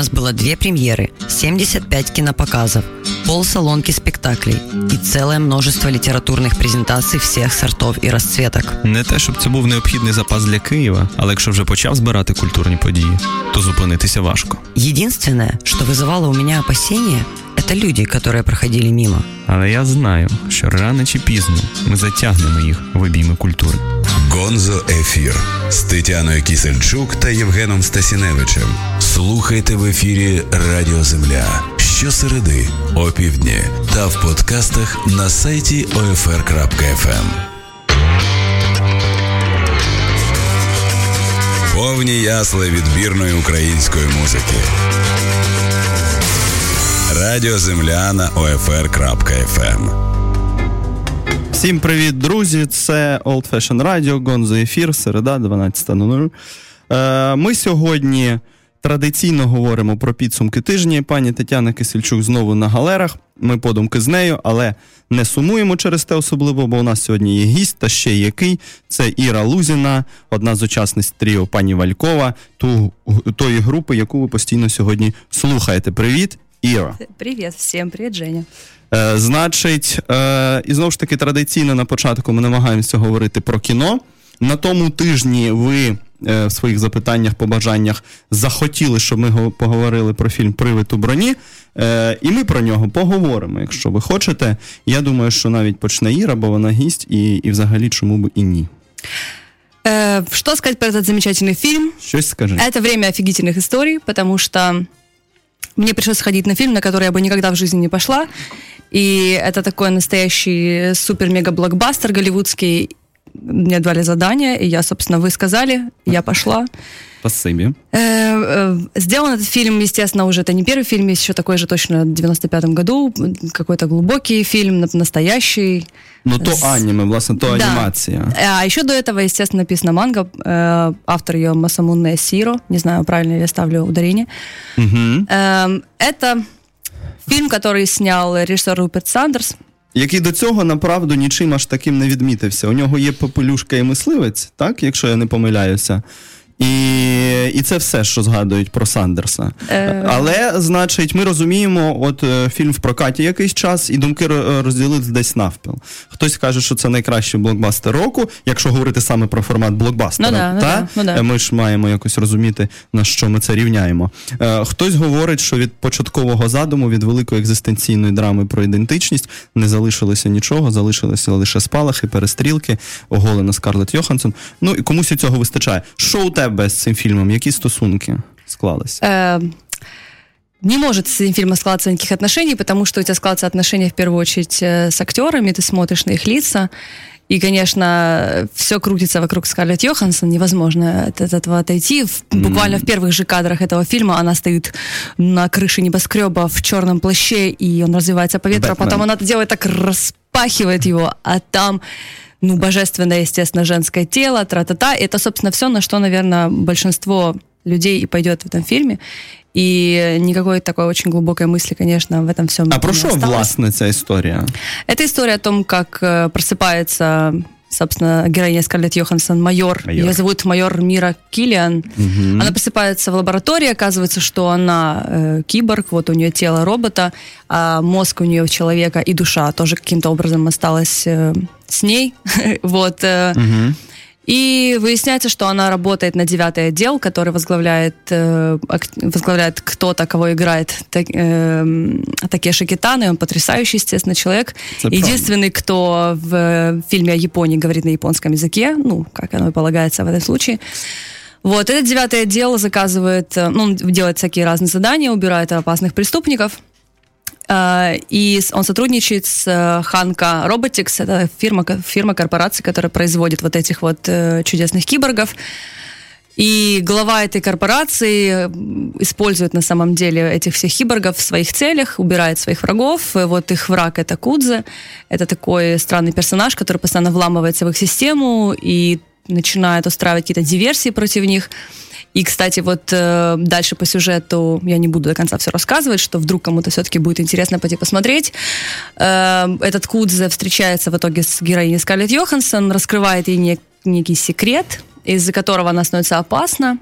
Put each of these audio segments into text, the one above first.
нас было две премьеры, 75 кинопоказов, полсалонки спектаклей и целое множество литературных презентаций всех сортов і розцветок. Не те, щоб це був необхідний запас для Києва, але якщо вже почав збирати культурні події, то зупинитися важко. Единственное, что вызывало у меня опасения, это люди, которые проходили мимо. Але я знаю, що рано чи пізно ми затягнемо їх в обійми культури. Гонзо Ефір з Тетяною Кісельчук та Євгеном Стасіневичем. Слухайте в ефірі Радіо Земля щосереди, опівдні та в подкастах на сайті OFR.FM. Повні ясли відбірної української музики. Радіо Земля на OFR.FM. Всім привіт, друзі! Це Old Fashion Radio, Гонзо ефір, середа, 12.00. Е, Ми сьогодні традиційно говоримо про підсумки тижня. Пані Тетяна Кисельчук знову на галерах. Ми подумки з нею, але не сумуємо через те особливо, бо у нас сьогодні є гість, та ще який. Це Іра Лузіна, одна з учасниць тріо пані Валькова, ту, тої групи, яку ви постійно сьогодні слухаєте. Привіт, Іра. Привет всем, привет, Женя. Е, Значить, е, і знову ж таки, традиційно на початку ми намагаємося говорити про кіно. На тому тижні ви в своїх запитаннях, побажаннях захотіли, щоб ми го- поговорили про фільм Привид у броні. Е, і ми про нього поговоримо, якщо ви хочете. Я думаю, що навіть почне Іра, бо вона гість, і, і взагалі чому б і ні. Э, что сказать про этот замечательный фильм? Щось скажи. Это время офигительных историй, потому что мне пришлось сходить на фильм, на который я бы никогда в жизни не пошла. И это такой настоящий супер-мега-блокбастер голливудский. Мне дали задание, и я, собственно, вы сказали, я пошла. Спасибі. Э, э, Сделан этот фильм, естественно, уже это не первый фильм, есть еще такой же точно в 95-м году, какой-то глубокий фильм, на- настоящий. Ну, то З- аніме, власне, то Да. анімація. А еще до этого, естественно, написана манга. Э, Автор ее Масамуне Сиро. Не знаю, правильно ли я ставлю ударение. Угу. Эм, Это фильм, который снял режиссер Руперт Сандерс. Який до цього направду нічим аж таким не відмітився. У нього є попелюшка і мисливець, так, якщо я не помиляюся. І, і це все, що згадують про Сандерса. Е. Але, значить, ми розуміємо, от е, фільм в прокаті якийсь час, і думки розділились десь навпіл. Хтось каже, що це найкращий блокбастер року, якщо говорити саме про формат блокбастера. Ну да, ну та? ну да. Е, Ми ж маємо якось розуміти, на що ми це рівняємо. Е, Хтось говорить, що від початкового задуму, від великої екзистенційної драми про ідентичність не залишилося нічого, залишилися лише спалахи, перестрілки, оголена Скарлетт Йоханссон. Ну і комусь і цього вистачає. Що у тебе з цим фільмом? Які стосунки склалися? Э, Не может с этим фильмом складываться никаких отношений, потому что у тебя складываются отношения в первую очередь э, с актерами, ты смотришь на их лица. И, конечно, все крутится вокруг Скарлетт Йоханссон, невозможно от, этого отойти. В- буквально в первых же кадрах этого фильма она стоит на крыше небоскреба в черном плаще, и он развивается по ветру, а потом она это делает так, распахивает его, а там ну, божественное, естественно, женское тело, тра-та-та. Это, собственно, все, на что, наверное, большинство людей и пойдет в этом фильме. И никакой такой очень глубокой мысли, конечно, в этом всем А про осталось. власне ця історія? Это история о том, как э, просыпается, собственно, героиня Скарлетт Йоханссон, майор. Майор. Ее зовут майор Мира Киллиан. Она просыпается в лаборатории, оказывается, что она э, киборг, вот у нее тело робота, а мозг у нее человека и душа тоже каким-то образом осталась э, с ней. вот. э, И выясняется, что она работает на девятый отдел, который возглавляет, э, возглавляет кто-то, кого играет Так- эм, Такеши Китано. И Он потрясающий, естественно, человек. Это правда. Единственный, кто в э, фильме о Японии говорит на японском языке, ну, как оно и полагается в этом случае. Вот, этот девятый отдел заказывает, э, ну, он делает всякие разные задания, убирает опасных преступников. А, И он сотрудничает с э, Ханка Robotics, это фирма, фирма корпорации, которая производит вот этих вот э, чудесных киборгов. И глава этой корпорации использует на самом деле этих всех киборгов в своих целях, убирает своих врагов. И вот их враг это Кудзе. Это такой странный персонаж, который постоянно вламывается в их систему и начинает устраивать какие-то диверсии против них. И, кстати, вот э, дальше по сюжету я не буду до конца все рассказывать, что вдруг кому-то все-таки будет интересно пойти посмотреть. Э, этот Кудзе встречается в итоге с героиней Скарлетт Йоханссон, раскрывает ей нек- некий секрет, из-за которого она становится опасна.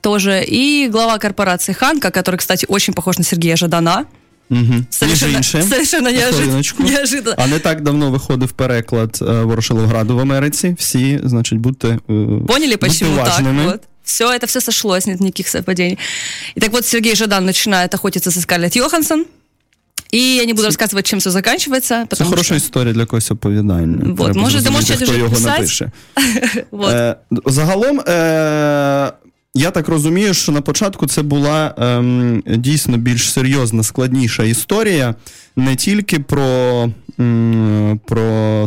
тоже, и глава корпорации Ханка, который, кстати, очень похож на Сергея Жадана. Угу. Совершенно, іншим, совершенно неожиданно. хвилиночку. неожиданно. А не так давно виходив переклад е, Ворошиловграду в Америці. Всі, значить, будьте е, Поняли, почему будьте так? уважними. Вот. Все, это все сошлось, нет никаких совпадений. И так вот, Сергей Жадан начинает охотиться со Скарлетт Йоханссон. И я не буду рассказывать, чем все заканчивается. Це хороша історія для когось оповідання. Вот, може, ти можеш хто його писати? напише. вот. Е, загалом, е, я так розумію, що на початку це була ем, дійсно більш серйозна, складніша історія. Не тільки про, про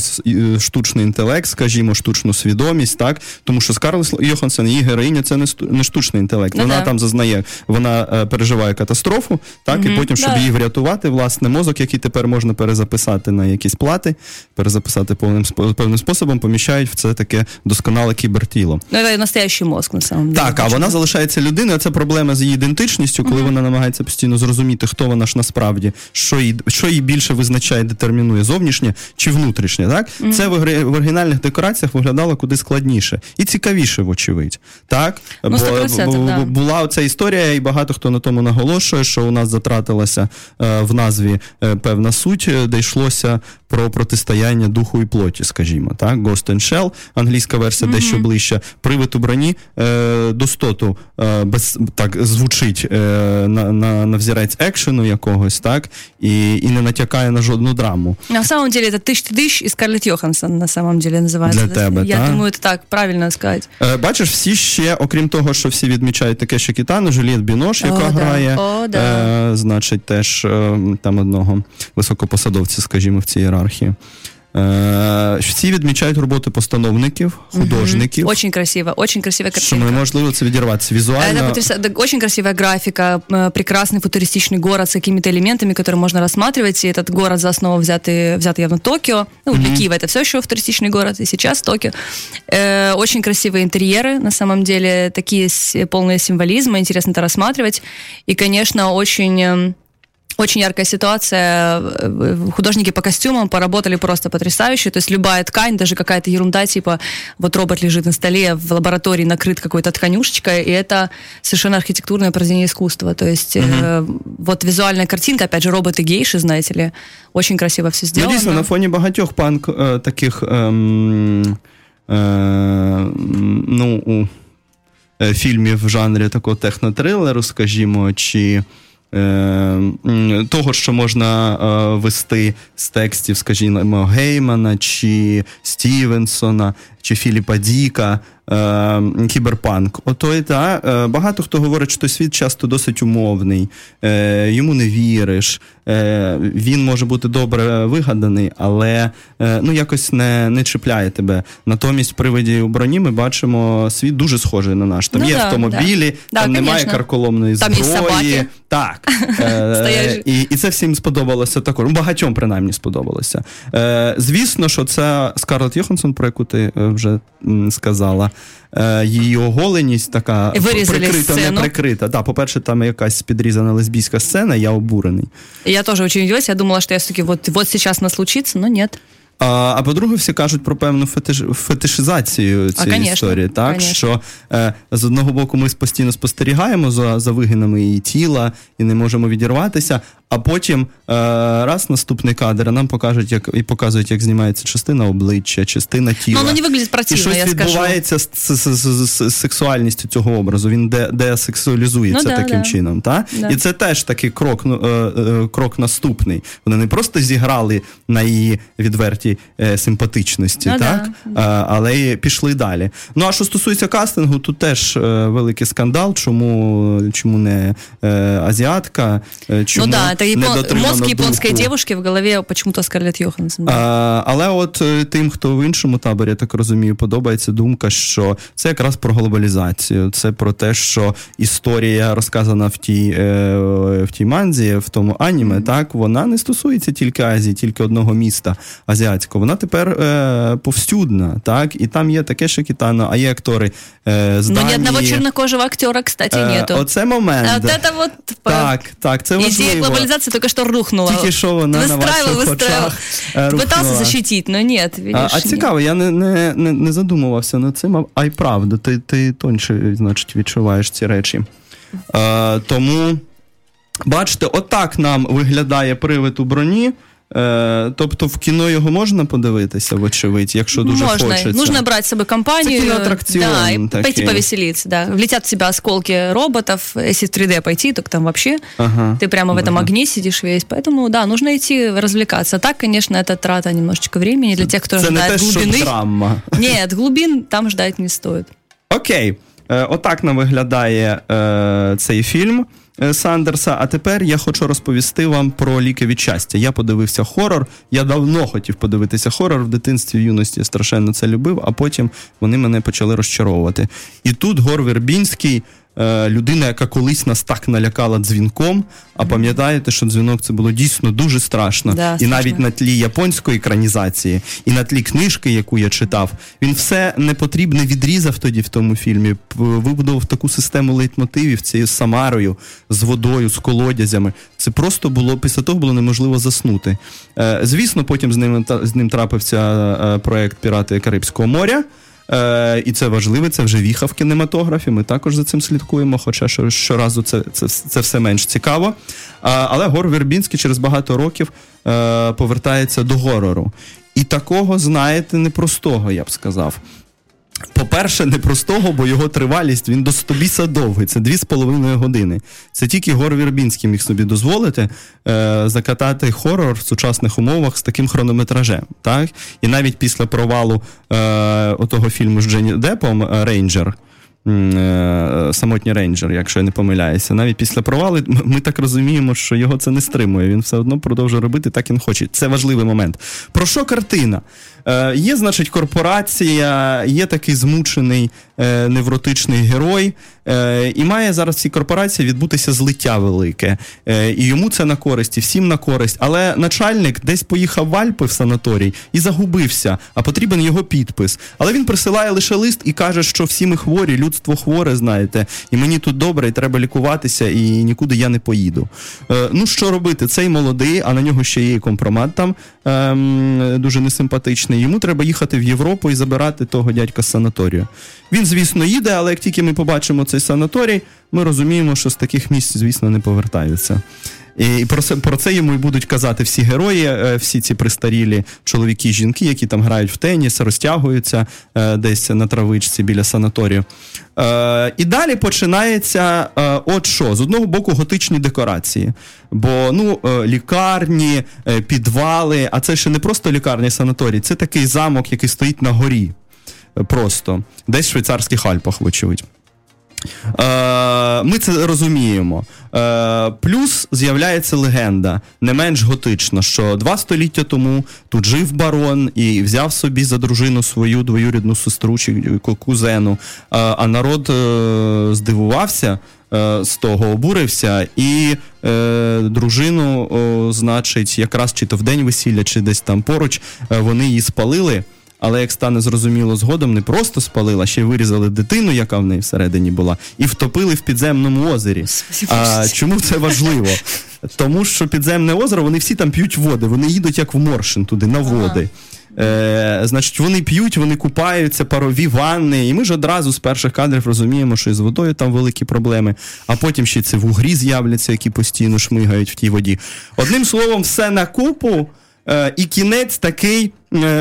штучний інтелект, скажімо, штучну свідомість, так? Тому що Скарлетт Йоханссон, її героїня, це не, штучний інтелект. Ну вона там зазнає, вона е, переживає катастрофу, так, і потім, щоб її врятувати, власне, мозок, який тепер можна перезаписати на якісь плати, перезаписати повним певним способом, поміщають в це таке досконале кібертіло. Ну, это настоящий мозг, на самом деле. Так, а вона залишається людиною. Це проблема з її ідентичністю, коли вона намагається постійно зрозуміти, хто вона ж насправді, що її, що її більше визначає, детермінує зовнішнє чи внутрішнє. Так це в, оригінальних декораціях виглядало куди складніше і цікавіше, вочевидь. Так, Ну, 100%, бо, да. була оця історія, і багато хто на тому наголошує, що у нас затратилася е, в назві е, певна суть, е, де йшлося про протистояння духу і плоті, скажімо, так, Ghost and Shell, англійська версія дещо ближче. Привид у броні е, достоту е, без так звучить е, на, на, на взірець екшену якогось, так, і, і не натякає на жодну драму. На самом деле это тысяч-тысяч и Скарлетт Йоханссон на самом деле называется. Для тебе, Я да? думаю, это так правильно сказать. Е, Бачиш, всі ще, окрім того, що всі відмічають таке, що Кітану, Жюліет Бінош, яка О, да. грає, О, да. е, значить, теж е, там одного високопосадовця, скажімо, в цій ієрархії. Е, всі відмічають роботи постановників, художників. Очень красиво, очень красивая Що картинка. неможливо це відірватися Это візуально. потряса- да, очень красивая графика, э, прекрасный футуристичный город с какими-то элементами, которые можно рассматривать. И этот город за основу взятый, взят явно Токио. Ну, для Киева это все еще футуристичный город, и сейчас Токио. Э, очень красивые интерьеры, на самом деле, такие с- полные символизма, интересно это рассматривать. И, конечно, очень... эм, очень яркая ситуация. Э, Художники по костюмам поработали просто потрясающе. То есть любая ткань, даже какая-то ерунда, типа вот робот лежит на столе, в лаборатории накрыт какой-то тканюшечкой, и это совершенно архитектурное произведение искусства. То есть э, вот визуальная картинка, опять же, роботы-гейши, знаете ли, очень красиво все Ну, сделано. дійсно, на фоні багатьох панк е, таких ем, е, ну, у, е, фільмів в жанрі такого технотрилеру, скажімо, чи е, м, того, що можна е, вести з текстів, скажімо, Геймана, чи Стівенсона, чи Філіпа Діка. Е, кіберпанк. Ото і та е, багато хто говорить, що світ часто досить умовний, е, йому не віриш. Е, він може бути добре вигаданий, але е, ну якось не, не чіпляє тебе. Натомість, в приводі у броні ми бачимо світ дуже схожий на наш. Там Ну є да, автомобілі, да. там Да, немає конечно. карколомної Там зброї. Так. Е, і, і це всім сподобалося також. Ну, багатьом принаймні сподобалося. Е, звісно, що це Скарлетт Йоханссон, про яку ти вже сказала. Е, її оголеність така Вирізали прикрита, не прикрита. Да, по-перше, там якась підрізана лесбійська сцена, я обурений. Я тоже очень удивилась. Я думала, что я все-таки вот, вот сейчас нас случится, но нет. А, а по-друге, всі кажуть про певну фетиш, фетишизацію цієї конечно, історії. Так конечно. що е, з одного боку ми постійно спостерігаємо за, за вигинами її тіла і не можемо відірватися. А потім е, раз наступний кадр а нам покажуть, як і показують, як знімається частина обличчя, частина тіла. Но оно не выглядит І щось я скажу. відбувається з, з, з, з, з сексуальністю цього образу. Він де, десексуалізується Ну да, таким да. чином. Та? Да. І це теж такий крок, ну, е, е, крок наступний. Вони не просто зіграли на її відвертій е, симпатичності, Ну так? да. Е, але й пішли далі. Ну а що стосується кастингу, тут теж е, великий скандал. Чому, чому не азіатка? Е, Чому ну да, это япон... мозг японской духу? в голове почему-то Скарлетт Йоханссон. А, але от е, тим, хто в іншому таборі, я так розумію, подобається думка, що це якраз про глобалізацію. Це про те, що історія розказана в тій, е, в тій манзі, в тому аніме, так вона не стосується тільки Азії, тільки одного міста азіатського. вона тепер е, повсюдна. так? І там є таке Шикітано, а є актори е, з ни Данії. одного чернокожего актера, кстати, Е, нету. Оце момент. А вот Так, так, це важливо глобализации только что рухнула. Тільки що вона на выстраивал, ваших выстраивал. очах е, Пытался рухнула. защитить, но нет, видишь. А, а нет. цікаво, я не, не, не, не задумувався над цим, а- а й правда, ти, ти тоньше, значить, відчуваєш ці речі. Е, тому, бачите, отак нам виглядає привид у броні. Е, тобто в кіно його можна подивитися, вочевидь, якщо дуже Можно. хочеться. Нужно брать с собой компанию. Это киноаттракцион Да, и такие. пойти повеселиться, да. Влетят в тебя осколки роботов. Если в 3D пойти, так там вообще Ага. ты прямо в этом Можно. огне сидишь весь. Поэтому, да, нужно идти развлекаться. Так, конечно, это трата немножечко времени для тех, кто Це не ожидает те, що глубины. драма. Нет, глубин там ждать не стоит. Окей, е, отак нам виглядає е, цей фільм е, Сандерса. А тепер я хочу розповісти вам про ліки від щастя. Я подивився хорор. Я давно хотів подивитися хорор в дитинстві, в юності я страшенно це любив, а потім вони мене почали розчаровувати. І тут Гор Вербінський. Е, Людина, яка колись нас так налякала дзвінком, а пам'ятаєте, що дзвінок це було дійсно дуже страшно. Да, і навіть на тлі японської екранізації, і на тлі книжки, яку я читав, він все непотрібне відрізав тоді в тому фільмі, вибудував таку систему лейтмотивів цією Самарою, з водою, з колодязями. Це просто було після того було неможливо заснути. Е, звісно, потім з ним з ним трапився е, проект Пірати Карибського моря. Е, і це важливо, це вже віха в кінематографі. Ми також за цим слідкуємо, хоча щоразу це, це, це все менш цікаво. Але Гор Вербінський через багато років е, повертається до горору. І такого, знаєте, непростого, я б сказав. По-перше, непростого, бо його тривалість він до стобіса довгий. Це дві з половиною години. Це тільки Гор Вірбінський міг собі дозволити е, закатати хорор в сучасних умовах з таким хронометражем. Так? І навіть після провалу е, отого фільму з Дженні Депом е, Рейнджер. е, Самотній рейнджер, якщо я не помиляюся. Навіть після провалу ми так розуміємо, що його це не стримує. Він все одно продовжує робити так, він хоче. Це важливий момент. Про що картина? Е, є, значить, корпорація, є такий змучений е, невротичний герой, е, і має зараз в цій корпорації відбутися злиття велике. Е, і йому це на користь, і всім на користь. Але начальник десь поїхав в Альпи в санаторій і загубився, а потрібен його підпис. Але він присилає лише лист і каже, що всі ми хворі, людство хворе, знаєте, і мені тут добре, і треба лікуватися, і нікуди я не поїду. Е, ну що робити? Цей молодий, а на нього ще є і компромат там ем, дуже несимпатичний. Йому треба їхати в Європу і забирати того дядька з санаторію. Він, звісно, їде, але як тільки ми побачимо цей санаторій, ми розуміємо, що з таких місць, звісно, не повертаються. І про це, про це йому і будуть казати всі герої, е, всі ці пристарілі чоловіки жінки, які там грають в теніс, розтягуються е, десь на травичці біля санаторію. Е, і далі починається от що: з одного боку, готичні декорації. Бо ну, лікарні, підвали, а це ще не просто лікарні санаторій, це такий замок, який стоїть на горі. Просто десь в швейцарських Альпах, вочевидь. Е, ми це розуміємо. Е, плюс з'являється легенда, не менш готична, що два століття тому тут жив барон і взяв собі за дружину свою двоюрідну сестру чи кузену. Е, а народ здивувався. З того обурився, і дружину, значить, якраз чи то в день весілля, чи десь там поруч, вони її спалили. Але як стане зрозуміло згодом, не просто спалили, а ще й вирізали дитину, яка в неї всередині була, і втопили в підземному озері. А, чому це важливо? Тому що підземне озеро, вони всі там п'ють води, вони їдуть як в Моршин туди, на води. Е, значить, вони п'ють, вони купаються, парові ванни, і ми ж одразу з перших кадрів розуміємо, що і з водою там великі проблеми, а потім ще ці вугрі з'являться, які постійно шмигають в тій воді. Одним словом, все на купу. Е, і кінець такий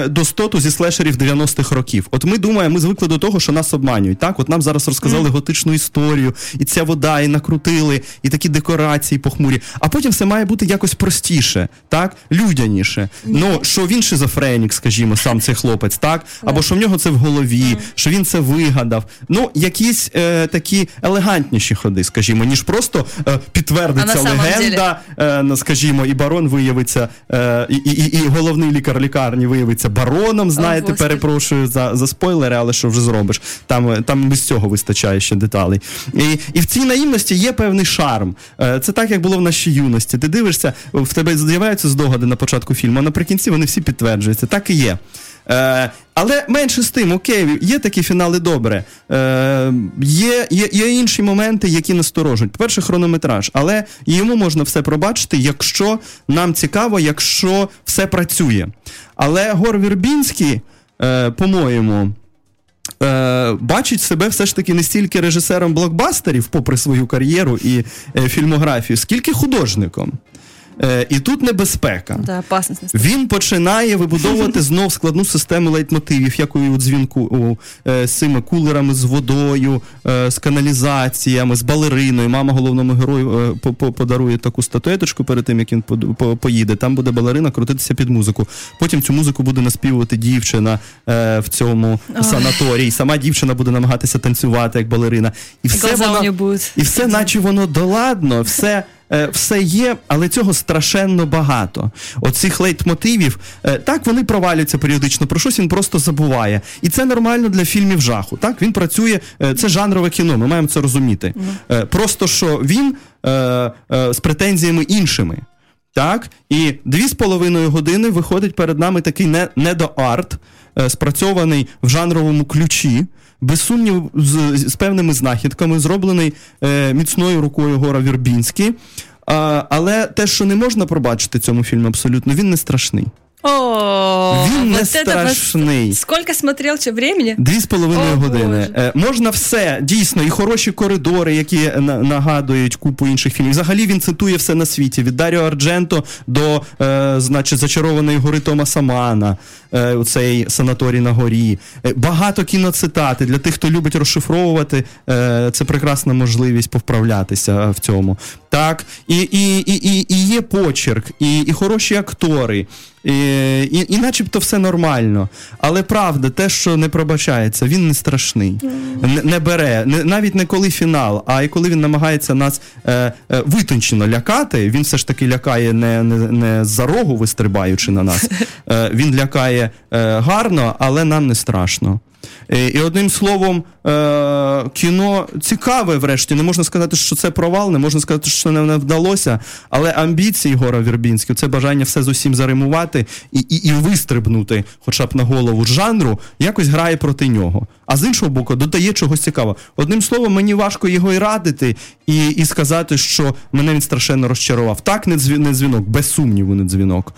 достоту зі слешерів 90-х років. От ми думаємо, ми звикли до того, що нас обманюють. Так, от нам зараз розказали готичну історію, і ця вода, і накрутили, і такі декорації похмурі. А потім все має бути якось простіше, так, людяніше. Ну, що він шизофренік, скажімо, сам цей хлопець, так, або що в нього це в голові, що він це вигадав. Ну, якісь е, такі елегантніші ходи, скажімо, ніж просто е, підтвердиться легенда, е, скажімо, і барон виявиться, е, і, і, і головний лікар лікарні виявиться виявиться бароном. Знаєте, О, перепрошую за, за спойлери, але що вже зробиш? Там, там без цього вистачає ще деталей. І, і в цій наївності є певний шарм. Е, Це так, як було в нашій юності. Ти дивишся, в тебе з'являються здогади на початку фільму, а наприкінці вони всі підтверджуються. Так і є. Е, але менше з тим, окей, є такі фінали добре. Е, є, є, є інші моменти, які насторожують. По-перше, хронометраж, але йому можна все пробачити, якщо нам цікаво, якщо все працює. Але Гор Вірбінський, е, по-моєму, е, бачить себе все ж таки не стільки режисером блокбастерів, попри свою кар'єру і е, фільмографію, скільки художником. Е, і тут небезпека. Да. Він починає вибудовувати знов складну систему лейтмотивів, як у дзвінку е, з цими кулерами з водою, е, з каналізаціями, з балериною. Мама головному герою е, по- по- подарує таку статуеточку перед тим, як він поїде. Там буде балерина крутитися під музику. Потім цю музику буде наспівувати дівчина е, в цьому санаторії. Сама дівчина буде намагатися танцювати як балерина. І все вона- і все, наче воно доладно, все. Е, Все є, але цього страшенно багато. Оцих лейтмотивів, е, так вони провалюються періодично, про щось він просто забуває. І це нормально для фільмів жаху. Так, він працює, е, це жанрове кіно, ми маємо це розуміти. Е, Просто що він з претензіями іншими. Так, і дві з половиною години виходить перед нами такий не, недоарт, спрацьований в жанровому ключі, без сумнів, з, з певними знахідками, зроблений е, міцною рукою Гора Вірбінський. А, але те, що не можна пробачити цьому фільму абсолютно, він не страшний. О, Він не страшний. Сколько смотрел, что времени? Дві з половиною години. Боже. Е, можна все, дійсно, і хороші коридори, які на- нагадують купу інших фільмів. Взагалі він цитує все на світі: від Даріо Ардженто до, е, значить, зачарованої гори Томаса Мана, е, у цей санаторій на горі. Багато кіноцитати для тих, хто любить розшифровувати. Е, це прекрасна можливість повправлятися в цьому. Так, і, і, і, і, і є почерк, і, і хороші актори. І, і, і начебто все нормально. Але правда, те, що не пробачається, він не страшний, не, не бере, не, навіть не коли фінал, а і коли він намагається нас е, е, витончено лякати, він все ж таки лякає не, не, не за рогу вистрибаючи на нас. Е, він лякає е, гарно, але нам не страшно. Е, І одним словом, е, кіно цікаве, врешті. Не можна сказати, що це провал, не можна сказати, що не, не вдалося. Але амбіції Гора Вірбінського, це бажання все з усім заримувати і, і, і вистрибнути, хоча б на голову жанру, якось грає проти нього. А з іншого боку, додає чогось цікавого. Одним словом, мені важко його і радити, і, і сказати, що мене він страшенно розчарував. Так, не дзвінок, без сумніву, не дзвінок.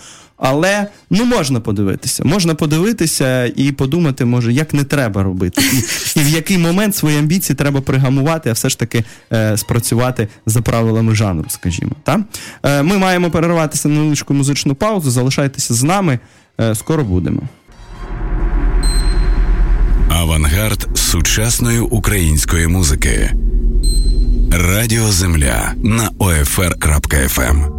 Але ну можна подивитися. Можна подивитися і подумати, може, як не треба робити, і, і в який момент свої амбіції треба пригамувати, а все ж таки е, спрацювати за правилами жанру, скажімо. Та? Е, ми маємо перерватися на невеличку музичну паузу. Залишайтеся з нами. Е, скоро будемо. Авангард сучасної української музики. Радіо Земля на OFR.FM.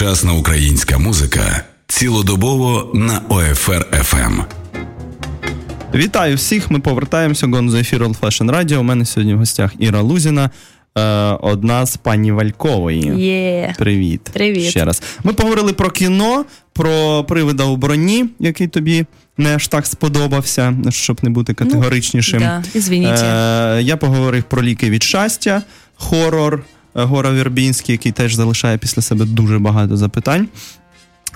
Сучасна українська музика цілодобово на ОФР ФМ. Вітаю всіх! Ми повертаємося. Гонзо ефір Old Fashion Radio. У мене сьогодні в гостях Іра Лузіна, е, одна з пані Валькової. Є. Привіт. Привіт. Ще раз. Ми поговорили про кіно, про привида у броні, який тобі не аж так сподобався, щоб не бути категоричнішим. Да. Е, я поговорив про ліки від щастя, хорор Гора Вірбінський, який теж залишає після себе дуже багато запитань.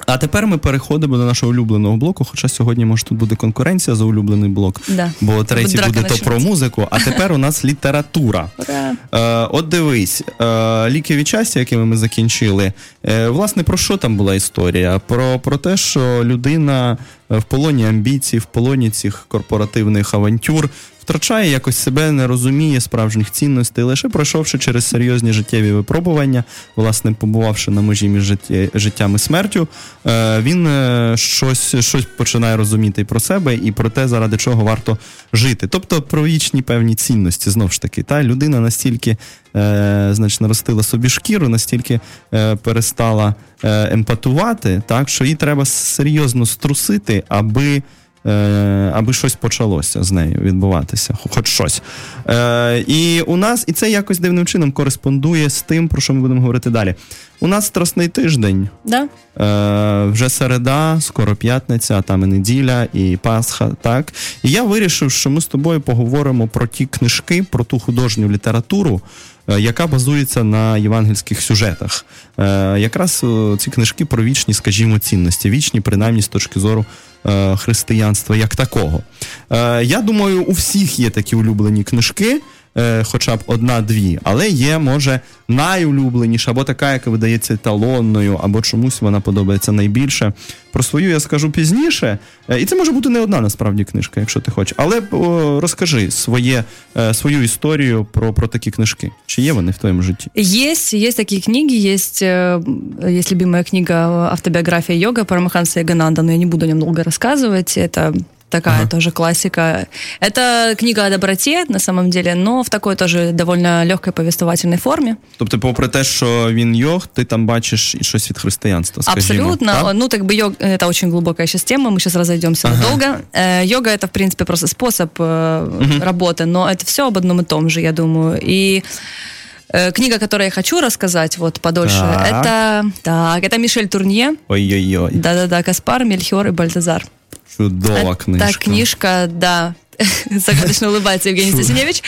А тепер ми переходимо до нашого улюбленого блоку. Хоча сьогодні, може, тут буде конкуренція за улюблений блок, Да. бо третій буде то про музику, а тепер у нас література. Ура. Е, от дивись, е, ліки від щастя, якими ми закінчили. Е, власне, про що там була історія? Про, про те, що людина е, в полоні амбіцій, в полоні цих корпоративних авантюр втрачає якось себе, не розуміє справжніх цінностей, лише пройшовши через серйозні життєві випробування, власне, побувавши на межі між життя, життям і смертю, е, він е, щось, щось починає розуміти про себе, і про те, заради чого варто жити. Тобто про вічні певні цінності, знов ж таки. Та людина настільки е, значить, наростила собі шкіру, настільки е, перестала е, емпатувати, так, що їй треба серйозно струсити, аби. Е, аби щось почалося з нею відбуватися, хоч щось. Е, і у нас, і це якось дивним чином кореспондує з тим, про що ми будемо говорити далі. У нас страсний тиждень, Да? Е, вже середа, скоро п'ятниця, там і неділя, і Пасха. Так і я вирішив, що ми з тобою поговоримо про ті книжки, про ту художню літературу, яка базується на євангельських сюжетах. Е, якраз е, ці книжки про вічні, скажімо, цінності, вічні, принаймні з точки зору е, християнства як такого. Е, я думаю, у всіх є такі улюблені книжки е, Хоча б одна-дві, але є, може, найулюбленіша, або така, яка видається еталонною, або чомусь вона подобається найбільше. Про свою я скажу пізніше. Е, І це може бути не одна насправді книжка, якщо ти хочеш. Але о, розкажи своє, е, свою історію про, про такі книжки. Чи є вони в твоєму житті? Есть, есть такие книги, есть, э, есть любимая книга «Автобиография йога» Парамаханса Ягананда, но я не буду о нем долго рассказывать, это такая Ага. тоже классика. Это книга о доброте, на самом деле, но в такой тоже довольно легкой повествовательной форме. Тобто, попри те, що він йог, ти там бачиш і щось від християнства. Скажімо, Абсолютно. так? Ну, так бы йог, это очень глубокая сейчас тема, мы сейчас разойдемся Ага. надолго. Э, йога это, в принципе, просто способ э, работы, но это все об одном и том же, я думаю. И э, книга, которую я хочу рассказать вот подольше, Так. это, так, это Мишель Турнье. Ой-ой-ой, Да-да-да, Каспар, Мельхиор и Бальтазар. чудова книжка. Та книжка, да. Загадочно улыбается Евгений Стасиневич.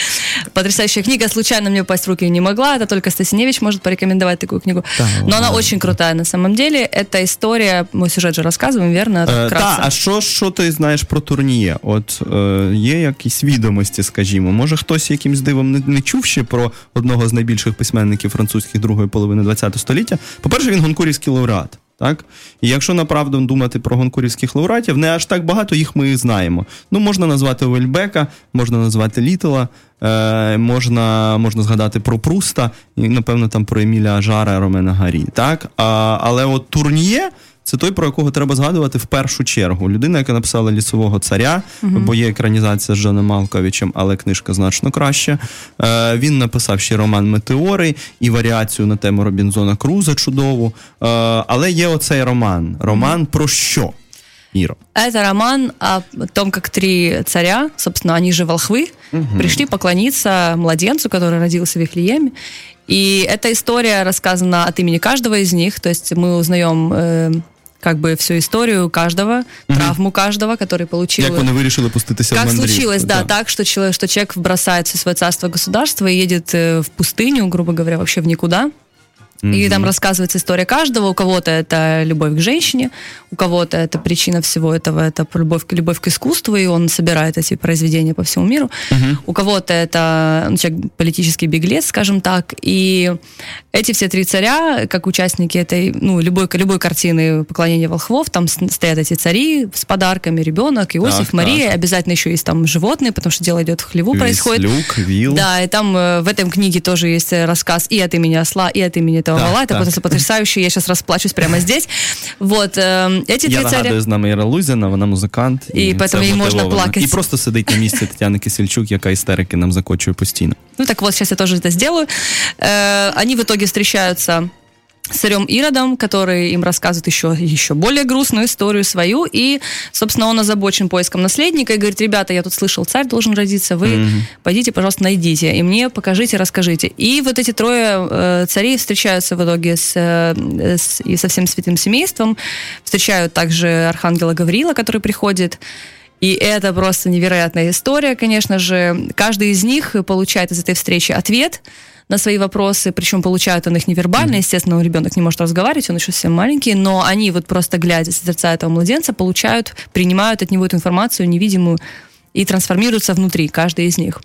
Потрясающая книга. Случайно мне упасть в руки не могла. Это только Стасиневич может порекомендовать такую книгу. Да Но она ладно. очень крутая на самом деле. Это история, мы сюжет же рассказываем, верно? Е, Вкратце. та, а що, що ти знаєш про турніє? От е, є якісь відомості, скажімо. Може, хтось якимсь дивом не, не чув ще про одного з найбільших письменників французьких другої половини ХХ століття. По-перше, він гонкурівський лауреат. Так? І якщо направду думати про гонкурівських лауреатів, не аж так багато їх ми знаємо. Ну, можна назвати Вельбека, можна назвати Літела, е, можна, можна згадати про Пруста, і, напевно, там про Еміля Ажара, Ромена Гарі. Так? А, але от Турніє Це той, про якого треба згадувати в першу чергу. Людина, яка написала лісового царя, бо є екранізація з Джоном Малковичем, але книжка значно краще. Е, він написав ще роман Метеори і варіацію на тему Робінзона Круза чудову. Е, але є оцей роман. Роман про що? Іро. Это роман о том, как три царя, собственно, они же волхвы, пришли поклониться младенцу, который родился в Вифлееме. И эта история рассказана от имени каждого из них, то есть мы узнаем э, как бы всю историю каждого, травму каждого, который получил... Як вони вирішили пуститися в Как мандрівку? случилось, да, так, что человек, что человек бросает все свое царство государство и едет э, в пустыню, грубо говоря, вообще в никуда. И там рассказывается история каждого. У кого-то это любовь к женщине, у кого-то это причина всего этого, это любовь, к- любовь к искусству, и он собирает эти произведения по всему миру. У кого-то это ну, человек политический беглец, скажем так. И эти все три царя, как участники этой, ну, любой, любой картины поклонения волхвов, там стоят эти цари с подарками, ребенок, Иосиф, Так, Мария, обязательно еще есть там животные, потому что дело идет в хлеву, происходит. Віслюк, віл. Да, и там э, в этом книге тоже есть рассказ и от имени осла, и от имени этого Так, вала. Это так. просто потрясающе. Я сейчас расплачусь прямо здесь. Вот, э, эти Я три царя... нагадую, з нами Іра Лузіна, вона музикант. І це поэтому їй можна мотивовано. плакати. І просто сидить на місці Тетяни Кисельчук, яка істерики нам закочує постійно. Ну так вот, сейчас я тоже это сделаю. Э, они в итоге встречаются царем Иродом, который им рассказывает еще, еще более грустную историю свою. И, собственно, он озабочен поиском наследника и говорит, ребята, я тут слышал, царь должен родиться, вы mm-hmm. пойдите, пожалуйста, найдите, и мне покажите, расскажите. И вот эти трое э, царей встречаются в итоге с, э, с, и со всем святым семейством, встречают также архангела Гавриила, который приходит, и это просто невероятная история, конечно же. Каждый из них получает из этой встречи ответ – на свои вопросы, причем получают он их невербально, естественно, ребенок не может разговаривать, он еще совсем маленький, но они вот просто глядя с сердца этого младенца получают, принимают от него эту информацию невидимую и трансформируются внутри, каждый из них.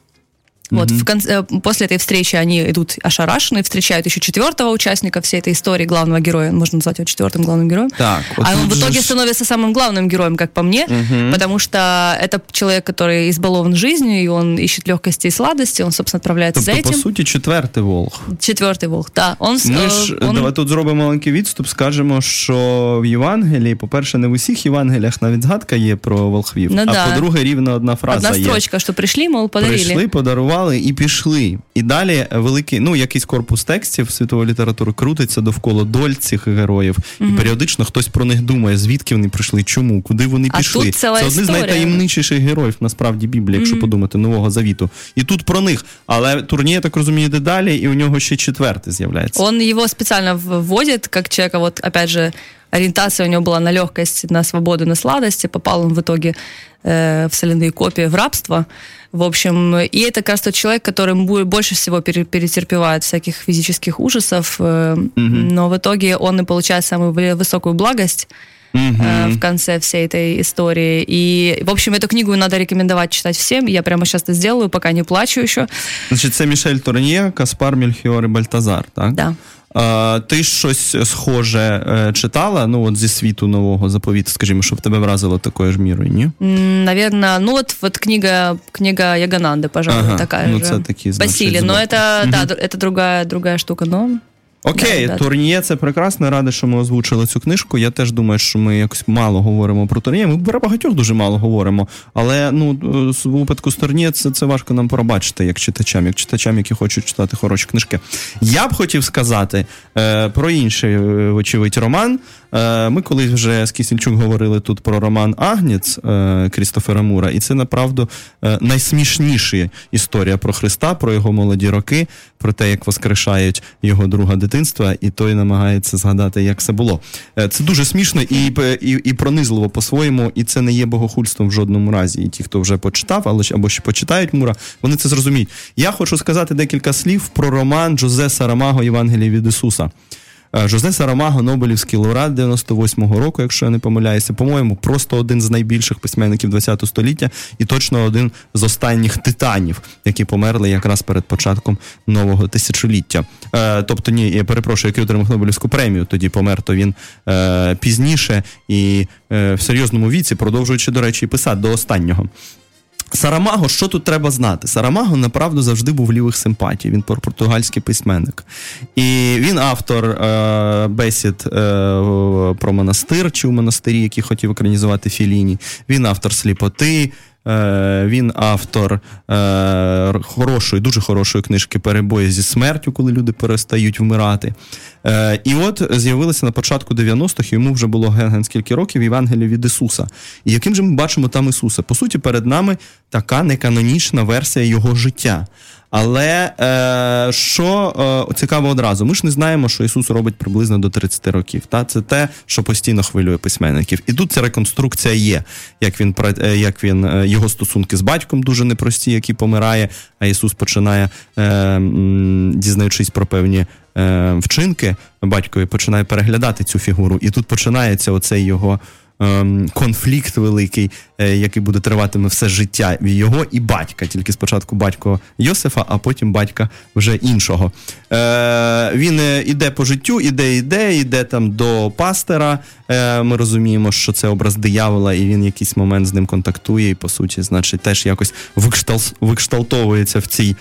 Вот, в конце, э, после этой встречи они идут ошарашенные, встречают еще четвертого участника всей этой истории, главного героя, можно назвать его четвертым главным героем. Так, вот а он в итоге ж... становится самым главным героем, как по мне, угу. потому что это человек, который избалован жизнью, и он ищет легкости и сладости, он, собственно, отправляется тобто, за этим. по суті, четвертий волк. Четвертий волк, так. Он, Ми ж, он... Давай тут зробимо маленький відступ, скажемо, що в Євангелії, по-перше, не в усіх Євангеліях навіть згадка є про волхвів, ну, а да. по-друге, рівно одна фраза Одна строчка, є. що прийшли, мол, подарили. Прийшли, подарували і пішли. І далі великий, ну якийсь корпус текстів світової літератури крутиться довкола доль цих героїв, mm-hmm. і періодично хтось про них думає, звідки вони прийшли, чому, куди вони а пішли. Тут ціла Це один з найтаємничіших героїв насправді Біблії, якщо mm-hmm. подумати, нового завіту. І тут про них. Але турні, я так розумію, йде далі, і у нього ще четвертий з'являється. Он его специально вводит, как человека, вот опять же, ориентация у него была на легкость, на свободу, на сладости. Попал он в итоге э, в соляные копии, в рабство. В общем, и это как раз тот человек, который больше всего перетерпевает всяких физических ужасов, э, mm-hmm. но в итоге он и получает самую высокую благость. Uh-huh. в конце всей этой истории. И, в общем, эту книгу надо рекомендовать читать всем. Я прямо сейчас это сделаю, пока не плачу еще. Значит, це Мішель Турньє, Каспар, Мельхіор і Бальтазар, так? Да. А, Ти щось схоже е, читала, ну от зі світу нового заповіту, скажімо, щоб тебе вразило такою ж мірою, ні? Наверное, ну вот, вот книга, книга Ягананды, пожалуй, ага, такая ну, же. Це такі, Басили, но это, угу. да, это другая, другая штука, но... Окей, да, Турніє це прекрасно. Радий, що ми озвучили цю книжку. Я теж думаю, що ми якось мало говоримо про Турніє. Ми про багатьох дуже мало говоримо. Але ну в випадку з Турніє це, це важко нам пробачити як читачам, як читачам, які хочуть читати хороші книжки. Я б хотів сказати е, про інший, вочевидь, роман. Е, ми колись вже з Кісільчук говорили тут про роман Агніц е, Крістофера Мура, і це направду е, найсмішніша історія про Христа, про його молоді роки, про те, як воскрешають його друга дитинства, і той намагається згадати, як це було. Це дуже смішно і і, і пронизливо по-своєму, і це не є богохульством в жодному разі. І ті, хто вже почитав, але або ще почитають Мура, вони це зрозуміють. Я хочу сказати декілька слів про роман Джозе Сарамаго Євангелія від Ісуса. Жозе Сарамаго, Нобелівський лауреат 98-го року, якщо я не помиляюся, по-моєму, просто один з найбільших письменників ХХ століття і точно один з останніх титанів, які померли якраз перед початком нового тисячоліття. Е, тобто, ні, я перепрошую, який отримав Нобелівську премію, тоді помер, то він е, пізніше і е, в серйозному віці, продовжуючи, до речі, писати до останнього. Сарамаго, що тут треба знати? Сарамаго, направду, завжди був лівих симпатій. Він португальський письменник. І він автор е, бесід е, про монастир чи у монастирі, які хотів екранізувати Філіні. Він автор сліпоти. Е, він автор е, хорошої, дуже хорошої книжки Перебої зі смертю, коли люди перестають вмирати. Е, і от з'явилося на початку 90-х, йому вже було ген скільки років Євангелія від Ісуса. І яким же ми бачимо там Ісуса? По суті, перед нами така неканонічна версія його життя. Але е, що е, цікаво одразу, ми ж не знаємо, що Ісус робить приблизно до 30 років. Та Це те, що постійно хвилює письменників. І тут ця реконструкція є, як він е, як він, е, його стосунки з батьком дуже непрості, який помирає, а Ісус починає, е, дізнаючись про певні е, вчинки, батькові починає переглядати цю фігуру. І тут починається оцей його. Ем, конфлікт великий, який буде триватиме все життя його і батька. Тільки спочатку батько Йосифа, а потім батька вже іншого. Е, він е, іде по життю, іде, іде, іде там до пастера. Ми розуміємо, що це образ диявола, і він якийсь момент з ним контактує, і по суті, значить, теж якось викшталтовується в цій.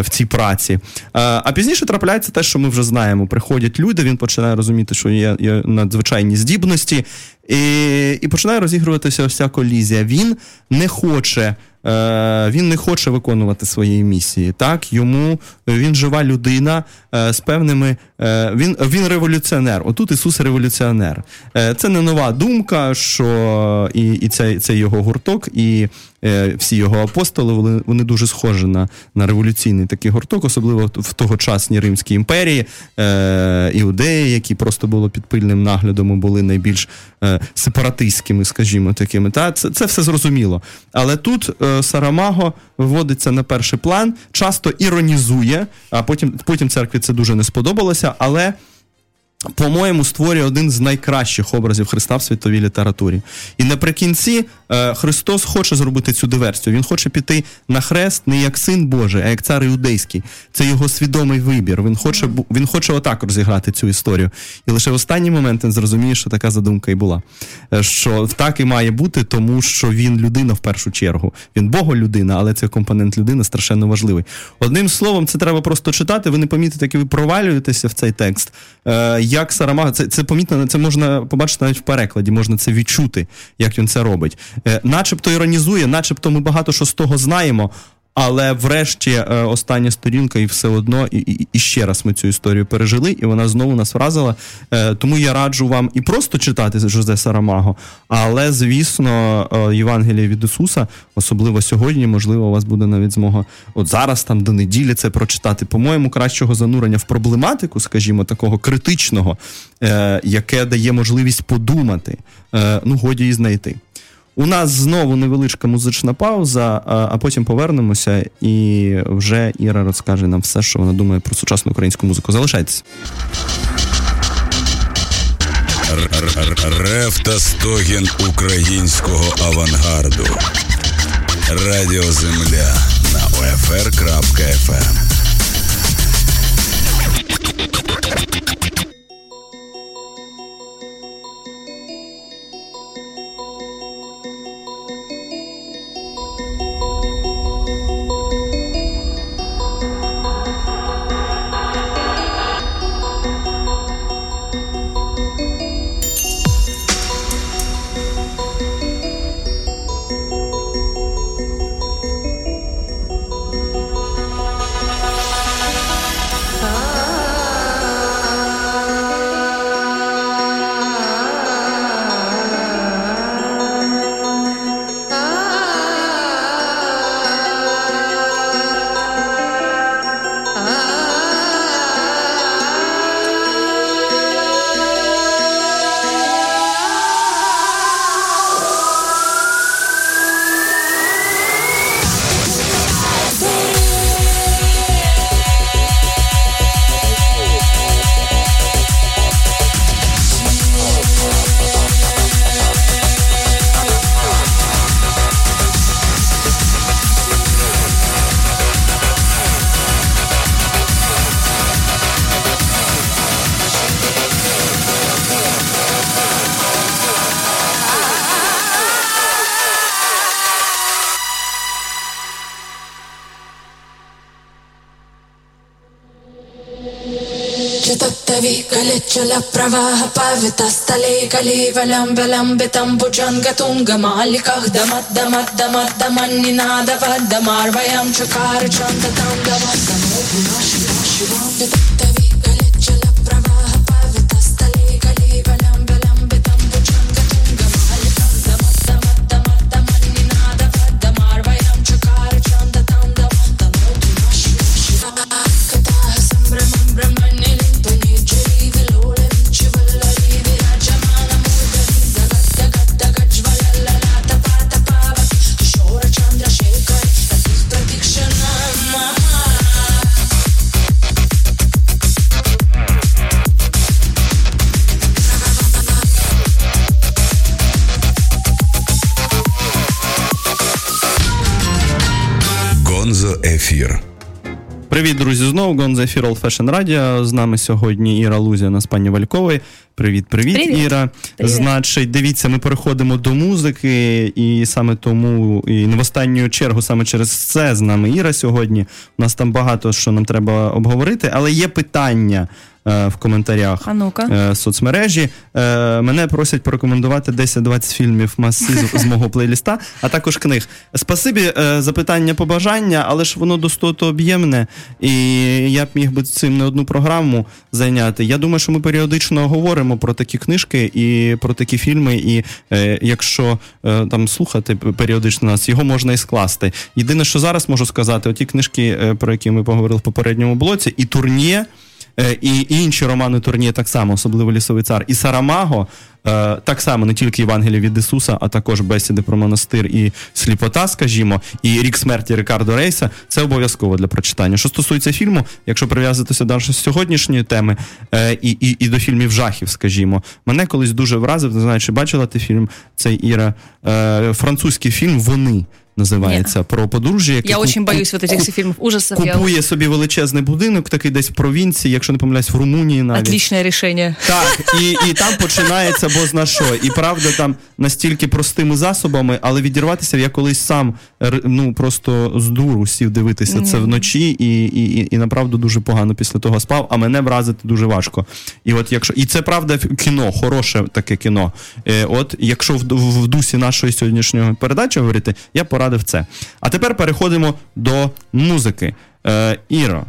В цій праці. А пізніше трапляється те, що ми вже знаємо. Приходять люди, він починає розуміти, що є, надзвичайні здібності, і і починає розігруватися ось ця колізія. Він не хоче е, він не хоче виконувати своєї місії. Так, йому він жива людина з певними. Е, він він революціонер. Отут Ісус революціонер. Е, це не нова думка, що і і це, це його гурток, і е, всі його апостоли вони, вони дуже схожі на на революційний такий гурток, особливо в тогочасній Римській імперії, е, іудеї, які просто було під пильним наглядом, були найбільш е, сепаратистськими, скажімо, такими. Та це, це все зрозуміло. Але тут е, Сарамаго виводиться на перший план, часто іронізує, а потім потім церкві це дуже не сподобалося, але. По-моєму, створює один з найкращих образів Христа в світовій літературі. І наприкінці Христос хоче зробити цю диверсію. Він хоче піти на хрест не як син Божий, а як цар іудейський. Це його свідомий вибір. Він хоче він хоче отак розіграти цю історію. І лише в останній момент він зрозуміє, що така задумка і була. Е, що так і має бути, тому що він людина в першу чергу. Він Боголюдина, але цей компонент людини страшенно важливий. Одним словом, це треба просто читати. Ви не помітите, як ви провалюєтеся в цей текст. Е, як Сарамага, це це помітно, це можна побачити навіть в перекладі, можна це відчути, як він це робить. Е, начебто іронізує, начебто ми багато що з того знаємо, але врешті е, остання сторінка, і все одно, і, і і, ще раз ми цю історію пережили, і вона знову нас вразила. Е, тому я раджу вам і просто читати Жозе Сарамаго, але, звісно, Євангеліє від Ісуса, особливо сьогодні, можливо, у вас буде навіть змога от зараз, там до неділі це прочитати. По-моєму, кращого занурення в проблематику, скажімо, такого критичного, яке дає можливість подумати, ну годі і знайти. У нас знову невеличка музична пауза, а потім повернемося, і вже Іра розкаже нам все, що вона думає про сучасну українську музику. Залишайтесь. Рев та стогін українського авангарду. Радіо Земля на OFR.FM. प्रवाह पावितस्थले वलं दमद्दमद्दमद्दमन्निनादवद्दमार्वयं चकार चुकारचं Привіт, друзі! Знову Гон за ефір Old Fashion Radio. З нами сьогодні Іра Лузіна з пані Валькової. Привіт, привіт, привіт. Іра. Привіт. Значить, дивіться, ми переходимо до музики, і саме тому, і не в останню чергу, саме через це з нами Іра сьогодні. У нас там багато що нам треба обговорити, але є питання. Е, в коментарях А ну-ка. е, соцмережі. Е, мене просять порекомендувати 10-20 фільмів маси з, мого плейліста, а також книг. Спасибі за питання побажання, але ж воно достото об'ємне, і я б міг би цим не одну програму зайняти. Я думаю, що ми періодично говоримо про такі книжки і про такі фільми, і якщо там слухати періодично нас, його можна і скласти. Єдине, що зараз можу сказати, оті книжки, про які ми поговорили в попередньому блоці, і турнє. Е, І, інші романи Турні так само, особливо Лісовий цар. І Сарамаго е, так само не тільки Євангелія від Ісуса, а також бесіди про монастир і сліпота, скажімо, і рік смерті Рикардо Рейса. Це обов'язково для прочитання. Що стосується фільму, якщо прив'язатися до сьогоднішньої теми е, і, і, і до фільмів жахів, скажімо, мене колись дуже вразив. Не знаю, чи бачила ти фільм цей Іра, французький фільм Вони. Називається про подружжя, яке Я ку- очень ку- вот этих ку- фильмов ужасов. Я... купує собі величезний будинок, такий десь в провінції, якщо не помиляюсь, в Румунії навіть. Отличное решение. Так, і, і там починається бозна що. І правда, там настільки простими засобами, але відірватися я колись сам ну просто з дуру сів дивитися це вночі, і, і, і, і направду дуже погано після того спав, а мене вразити дуже важко. І от якщо і це правда кіно, хороше таке кіно. Е, от якщо в, в, в дусі нашої сьогоднішньої передачі говорити, я порадив це. А тепер переходимо до музики. Е, Іро,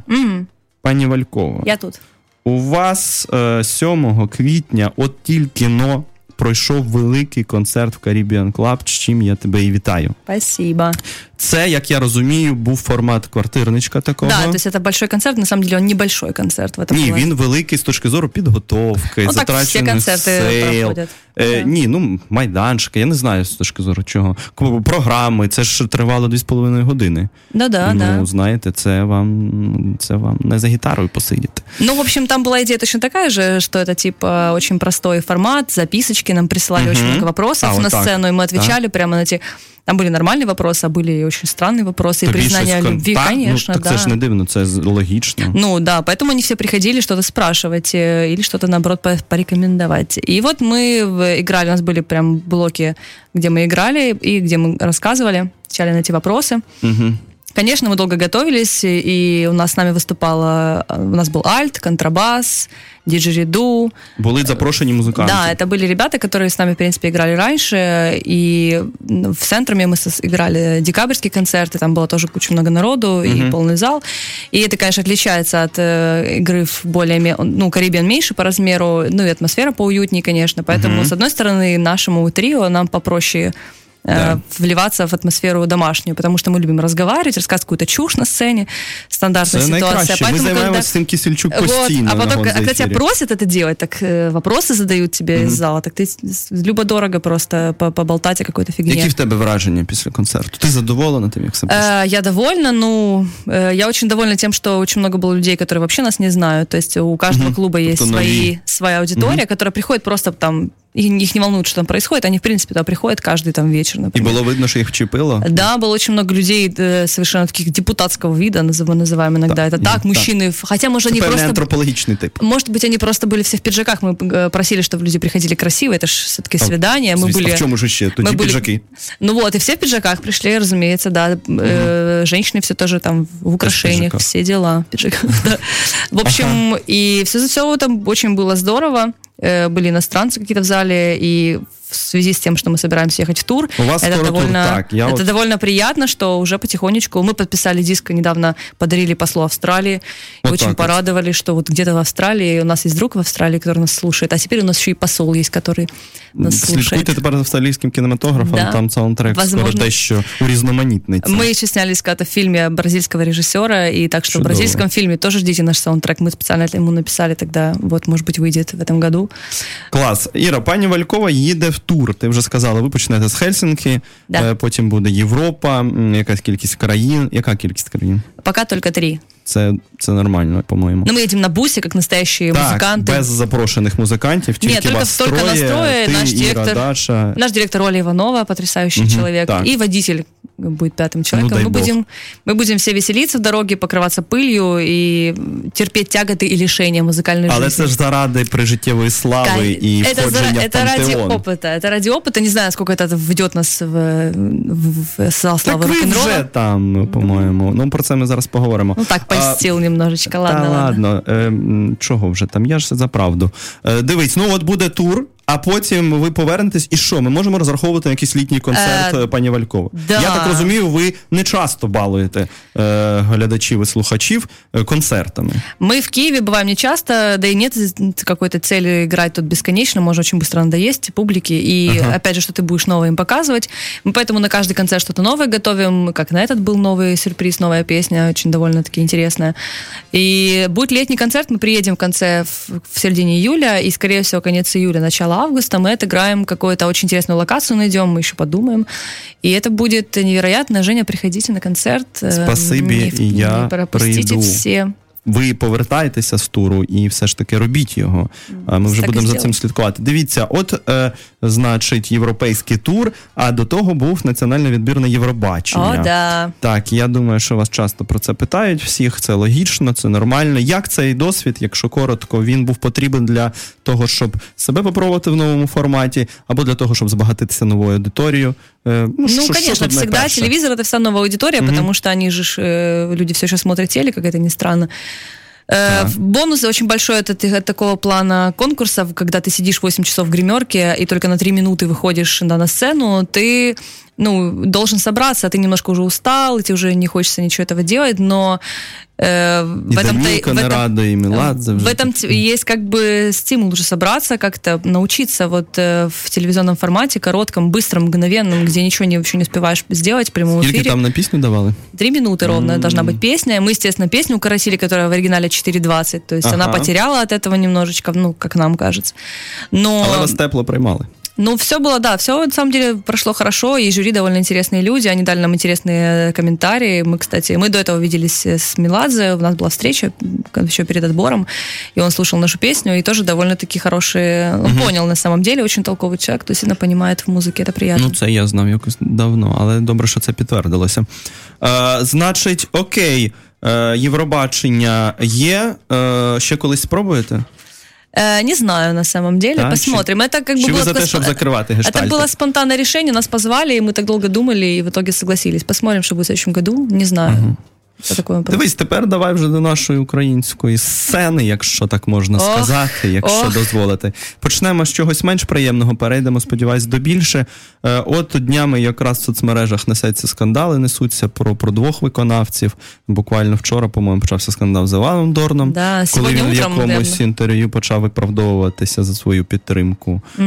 пані Валькова. Я тут. У вас е, 7 квітня, от тільки но пройшов великий концерт в Caribbean Club, з чим я тебе і вітаю. Спасибо. Це, як я розумію, був формат квартирничка такого. Да, то есть это большой концерт, на самом деле он небольшой концерт в этом Ні, плане. він великий з точки зору підготовки, Ну, так всі затрачених концерти сил. проходять. Е, Да. Ні, ну майданчики, я не знаю з точки зору чого. Ку- Програми, це ж тривало 2,5 години. Да, да, ну, да. знаєте, це вам це вам не за гітарою посидіти. Ну, в общем, там была идея точно такая же, что это типа очень простой формат, записочки, нам присылали Мгм. очень много вопросов А, вот на так. сцену, и мы отвечали прямо на те... Там были нормальные вопросы, а были и очень странные вопросы, и Тобі признание щось кон- любви, Так? конечно, ну, так да. це ж не дивно, це з- логічно. Ну да, поэтому они все приходили что-то спрашивать э, или что-то наоборот по- порекомендовать. И вот мы в- играли, у нас были прям блоки, где мы играли и где мы рассказывали, отвечали на эти вопросы. Угу. Конечно, мы долго готовились, и у нас с нами выступала, у нас был альт, контрабас, диджериду. Були запрошені музиканти. Да, это были ребята, которые с нами, в принципе, играли раньше, и в центруме мы играли декабрьские концерты, там было тоже куча много народу и полный зал. И это, конечно, отличается от э, игры в более, ну, Карибиан меньше по размеру, ну и атмосфера поуютнее, конечно. Поэтому, с одной стороны, нашему трио нам попроще Да. вливаться в атмосферу домашнюю, потому что мы любим разговаривать, рассказывать какую-то чушь на сцене, стандартная Це ситуация. найкраще. Ми Поэтому, когда- займаємося цим Кісельчук вот, постійно. а на потом, «Гонзо» когда тебя ефірі. просят это делать, так э, вопросы задают тебе из зала, так ты с- любо-дорого просто по- поболтать о какой-то фигне. Які в тебе враження після концерту? Ти задоволена тим, як все пройшло? Э, Я довольна, ну, э, я очень довольна тем, что очень много было людей, которые вообще нас не знают. То есть у каждого Мгм. клуба есть Тобто нові. свои, своя аудитория, которая приходит просто там, и- их не волнует, что там происходит, они, в принципе, туда приходят каждый там вечер, І например. було видно, що їх вчепило. Да, было очень много людей э, совершенно таких депутатского вида, назыв- мы называем иногда это ну, так, так. мужчины, в- хотя, может, Це они певний просто... антропологічний тип. Может быть, они просто были все в пиджаках. Мы э, просили, чтобы люди приходили красиво. Это же все-таки А, свидание. Мы Звісно, были... в чому ж ще? Тоді мы были- піджаки. Ну вот, и все в пиджаках пришли, разумеется, да. Э, женщины все тоже там в украшениях, пиджаках. все дела в пиджаках, да. В общем, и все за все там очень было здорово. Э, Были иностранцы какие-то в зале, и в связи с тем, что мы собираемся ехать в тур, У вас это скоро тур, довольно, так, я это вот- довольно приятно, что уже потихонечку мы подписали диск недавно, подарили послу Австралии, и Вот очень так вот. порадовали, что вот где-то в Австралии у нас есть друг в Австралии, который нас слушает, а теперь у нас еще и посол есть, который нас слушает. Слідкуйте тепер за австралійським кінематографом, Да. там саундтрек скоро Возможно. дещо урізноманітниться. Мы еще снялись когда-то в фильме бразильского режиссера, и так что Чудово. в бразильском фильме тоже ждите наш саундтрек. Мы специально это ему написали тогда, вот, может быть, выйдет в этом году. Клас. Іра, пані Валькова їде в тур. Ти вже сказала, ви почнете з Хельсінки, Да. е, потім буде Європа, м, якась кількість країн. Яка кількість країн? Пока только три. Це, це нормально, по-моєму. Но мы едем на бусе, как настоящие так, музыканты. без запрошених музикантів, тільки только- вас только троє, настроє, ти, наш Іра, директор. Даша. Наш директор Оля Иванова, потрясающий Мгм, человек, так. и водитель будет пятым человеком. дай мы, бог. будем, мы будем все веселиться в дороге, покрываться пылью и терпеть тяготы и лишения музыкальной Але жизни. це ж заради прижиттєвої слави Кай- і это, за- входження в это ради пантеон. опыта. Это ради опыта. Не знаю, сколько это введет нас в, в, в зал Так славы ви рок-н-ролла. вже там, по-моєму. Ну, про це ми зараз поговоримо. Ну так, А, польстил немножечко. Ладно, Та ладно. ладно, е, м, чого вже там? Я ж за правду. Е, дивись, ну от буде тур, а потім ви повернетесь, і що? Ми можемо розраховувати на якийсь літній концерт Е, е, пані Валькова. да. Я так розумію, ви не часто балуєте е, глядачів і слухачів е, концертами. Мы в Киеве бываем не часто, да и нет какой-то цели играть тут бесконечно, можно очень быстро надоесть публике, и Ага. опять же, что ты будешь новое им показывать. Мы поэтому на каждый концерт что-то новое готовим, как на этот был новый сюрприз, новая песня, очень довольно-таки интересная. И будет летний концерт, мы приедем в конце, в, в середине июля, и, скорее всего, конец июля, начало августа, мы отыграем какую-то очень интересную локацию, найдем, мы еще подумаем. И это будет невероятно. Женя, приходите на концерт. Э, Спасибі, не- і я не пропустите прийду. все. ви повертаєтеся з туру і все ж таки робіть його. Ми вже Так будемо за цим слідкувати. Дивіться, от, е, значить, європейський тур, а до того був національний відбір на Євробачення. О, да. Так, я думаю, що вас часто про це питають всіх. Це логічно, це нормально. Як цей досвід, якщо коротко, він був потрібен для того, щоб себе попробувати в новому форматі, або для того, щоб збагатитися новою аудиторією? Е, Ну, що- що конечно, тут всегда найперше? телевизор это вся новая аудитория, потому что они же, э, люди все еще смотрят телек, как это ни странно. Э, Бонус очень большой это ты- от такого плана конкурсов, когда ты сидишь 8 часов в гримерке и только на 3 минуты выходишь на, на сцену, ты ну, должен собраться, ты немножко уже устал, и тебе уже не хочется ничего этого делать, но э, І в этом-то- Данилко в не этом- радий, і Меладзе в вже этом такі. т- есть как бы стимул уже собраться, как-то научиться вот э, в телевизионном формате, коротком, быстром, мгновенном, где ничего не, вообще не успеваешь сделать в прямом Скільки эфире. там на пісню давали? Три минуты ровно должна быть песня. Мы, естественно, песню укоротили, которая в оригинале 4.20. То есть Ага. она потеряла от этого немножечко, ну, как нам кажется. Но... Але вас тепло приймали. Ну, все было, да, все на самом деле прошло хорошо, и жюри довольно интересные люди, они дали нам интересные комментарии. Мы, кстати, мы до этого виделись с Меладзе, у нас была встреча м, еще перед отбором, и он слушал нашу песню, и тоже довольно-таки хорошие, он понял на самом деле, очень толковый человек, то есть сильно понимает в музыке, это приятно. Ну, це я знав якось давно, але добре, що це підтвердилося. Е, значить, окей, е, Євробачення є. Е, ще колись спробуєте? Э, не знаю на самом деле, Да, посмотрим. Это как бы Чи ви было за те, такое щоб спо- закривати Это гештальти? было спонтанное решение, нас позвали, и мы так долго думали, и в итоге согласились. Посмотрим, что будет в следующем году. Не знаю. Что такое вопрос. Дивись, тепер давай вже до нашої української сцени, якщо так можна Ох, сказати, якщо ох. дозволити. Почнемо з чогось менш приємного, перейдемо, сподіваюсь, до більше. Е, От днями якраз в соцмережах несеться скандали, несуться про, про двох виконавців. Буквально вчора, по-моєму, почався скандал з Іваном Дорном. Да, коли він в якомусь наверно. інтерв'ю почав виправдовуватися за свою підтримку е,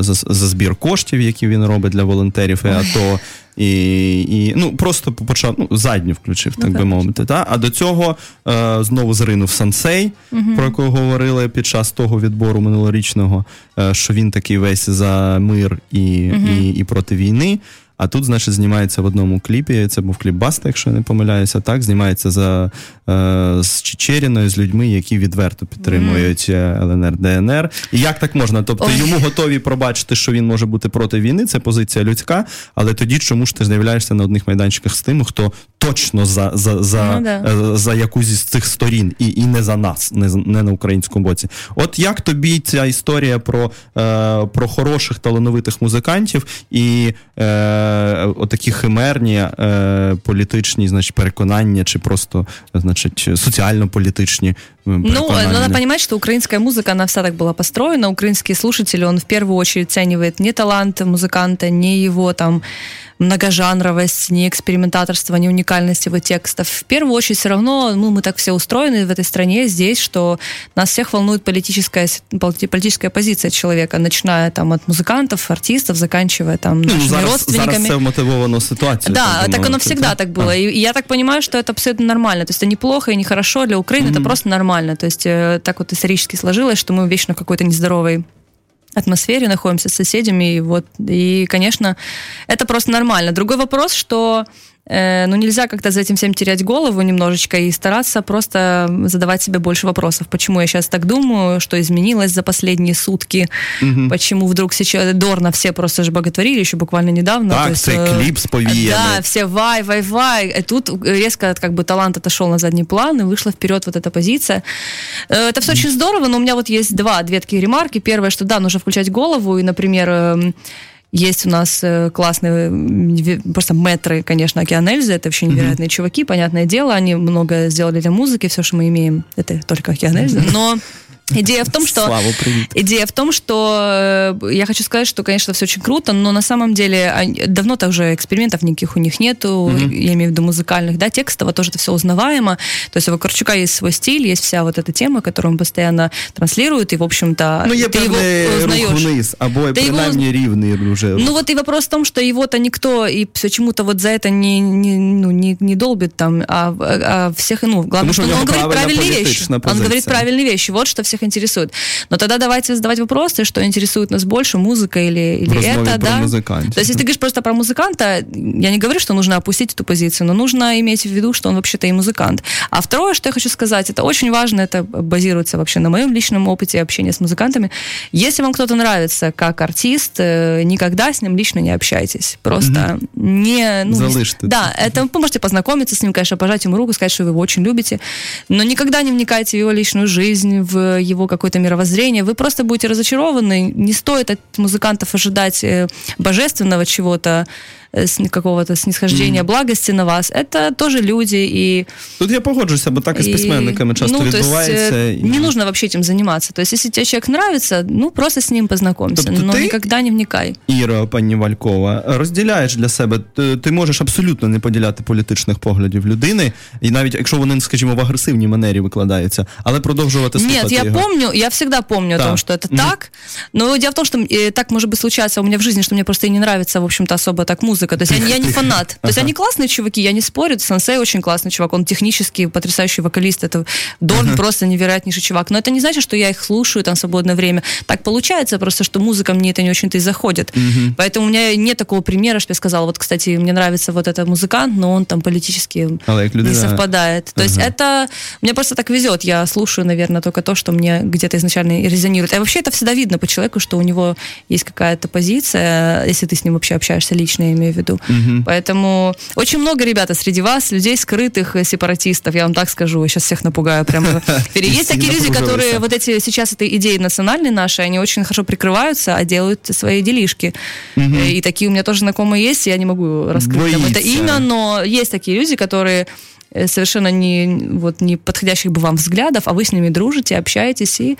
за, за збір коштів, які він робить для волонтерів і АТО. І, і ну просто почав ну, задню включив, так би мовити. Та? А до цього е, знову зринув сансей, про якого говорили під час того відбору минулорічного, е, що він такий весь за мир і, і, і проти війни. А тут, значить, знімається в одному кліпі. Це був кліп Баста, якщо я не помиляюся. Так, знімається за е, з Чечеріною, з людьми, які відверто підтримують е, ЛНР, ДНР. І як так можна? Тобто Ой. йому готові пробачити, що він може бути проти війни. Це позиція людська. Але тоді чому ж ти з'являєшся на одних майданчиках з тими, хто точно за, за, за, Ну, да. е, за якусь із цих сторін, і, і не за нас, не, не на українському боці. От як тобі ця історія про, е, про хороших талановитих музикантів і е, отакі химерні е, політичні значить, переконання, чи просто значить, соціально-політичні Ну, переконання? надо понимать, что украинская музыка, она вся так была построена. Украинский слушатель, он в первую очередь оценивает не талант музыканта, не его там многожанровость, не экспериментаторство, не уникальность его текстов. В первую очередь все равно ну, мы так все устроены в этой стране здесь, что нас всех волнует политическая, политическая позиция человека, начиная там от музыкантов, артистов, заканчивая там Ну, нашими зараз, родственниками. зараз це вмотивовано ситуацією. Да, так так оно всегда так было. И, и я так понимаю, что это абсолютно нормально. То есть это не плохо и не хорошо для Украины, это просто нормально. То есть э, так вот исторически сложилось, что мы вечно в какой-то нездоровой атмосфере находимся с соседями, и вот, и, конечно, это просто нормально. Другой вопрос, что э, ну, нельзя как-то за этим всем терять голову немножечко и стараться просто задавать себе больше вопросов. Почему я сейчас так думаю, что изменилось за последние сутки, почему вдруг сейчас Дорна все просто же боготворили еще буквально недавно. Так, есть, цей э, кліп з повіями. Да, все вай, вай, вай. И тут резко как бы талант отошел на задний план, и вышла вперед вот эта позиция. Э, Это все очень здорово, но у меня вот есть два, две такие ремарки. Первое, что да, нужно включать голову, и, например, эм, есть у нас э, классные ве- просто метры, конечно, Океан Эльзы, это вообще невероятные чуваки, понятное дело, они много сделали для музыки, все, что мы имеем, это только Океан Эльзы, но идея в том, что... Славу, привіт. Идея в том, что э, я хочу сказать, что, конечно, все очень круто, но на самом деле они- давно-то уже экспериментов никаких у них нету, я имею в виду музыкальных, да, текстово тоже это все узнаваемо. То есть у Вакарчука есть свой стиль, есть вся вот эта тема, которую он постоянно транслирует, и, в общем-то, Ну, є ты его певний рух узнаешь. вниз, або Ти його- принаймні рівний вже. Ну вот и вопрос в том, что его-то никто и почему-то вот за это не, не, ну, не, не долбит там, а, а всех, ну, главное, что что у он, него говорит правильная правильные вещи. политичная Он говорит позиция. правильные вещи, вот что всех интересует. Но тогда давайте задавать вопросы, что интересует нас больше, музыка или, или это, да. музыкантов, То есть, если ты говоришь просто про музыканта, я не говорю, что нужно опустить эту позицию, но нужно иметь в виду, что он вообще-то и музыкант. А второе, что я хочу сказать, это очень важно, это базируется вообще на моем личном опыте общения с музыкантами. Если вам кто-то нравится как артист, э, никогда с ним лично не общайтесь. Просто не... Ну, Залишьте да, это вы можете познакомиться с ним, конечно, пожать ему руку, сказать, что вы его очень любите, но никогда не вникайте в его личную жизнь, в его какое-то мировоззрение. Вы просто будете разочарованы. Не стоит от музыкантов ожидать э, божественного чего-то, э, с- какого-то снисхождения, благости на вас. Это тоже люди, и Тут я погоджуся, бо так і з и, письменниками часто ну, то есть, відбувається. э, і- не нужно вообще этим заниматься. То есть, если тебе человек нравится, ну, просто с ним познакомься, Тобто но ти- никогда не вникай. Іра, пані Валькова, розділяєш для себе, ти, ти можеш абсолютно не поділяти політичних поглядів людини, і навіть якщо вони, скажімо, в агресивній манері викладаються, але продовжувати слухати Нет, я його. помню, я всегда помню Да. о том, что это Мгм. так. Но дело в том, что э, так может быть случаться у меня в жизни, что мне просто и не нравится, в общем-то, особо так музыка. То есть я, я не фанат. То есть они классные чуваки, я не спорю. Сенсей очень классный чувак, он технически потрясающий вокалист. Это Дорн просто невероятнейший чувак. Но это не значит, что я их слушаю там в свободное время. Так получается просто, что музыка мне это не очень-то и заходит. Поэтому у меня нет такого примера, что я сказала, вот, кстати, мне нравится вот этот музыкант, но он там политически як не совпадает. То есть это мне просто так везет. Я слушаю, наверное, только то, что мне где-то изначально резонирует. А вообще это всегда видно по человеку, что у него есть какая-то позиция, если ты с ним вообще общаешься лично, я имею в виду. Поэтому очень много, ребята, среди вас, людей скрытых э, сепаратистов, я вам так скажу, я сейчас всех напугаю прямо. Есть такие люди, напружилися. которые вот эти сейчас этой идеи национальной нашей, они очень хорошо прикрываются, а делают свои делишки. Э, И такие у меня тоже знакомые есть, я не могу раскрыть там это Боится. имя, но есть такие люди, которые э, совершенно не, вот, не подходящих бы вам взглядов, а вы с ними дружите, общаетесь, и,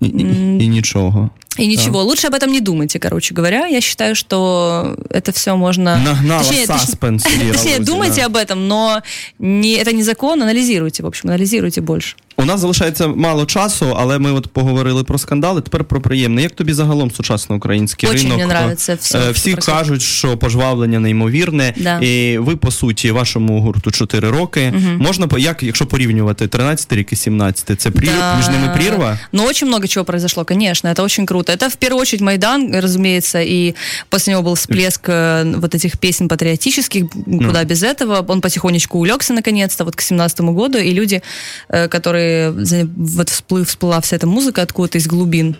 І, і, і нічого. и ничего. Лучше об этом не думайте, короче говоря. Я считаю, что это все можно... Нагнала Точнее, точ- саспенс. Іра Точнее, Лузіна. думайте об этом, но не, это не закон, анализируйте, в общем, анализируйте больше. У нас залишається мало часу, але ми от поговорили про скандали. Тепер про приємне. Як тобі загалом сучасний український Очень ринок? мені нравиться все, Е, що Всі происходит. кажуть, що пожвавлення неймовірне. Да. І ви, по суті, вашому гурту 4 роки. Можна по як, якщо порівнювати 13 рік і 17, це прір... Да. між ними прірва? Но очень много чего произошло, конечно, это очень круто. Это в первую очередь Майдан, разумеется, и после него был всплеск э, вот этих песен патриотических, куда без этого. Он потихонечку улегся наконец-то, вот к 17 году, и люди, э, которые, вот всплы- всплыла вся эта музыка откуда-то из глубин,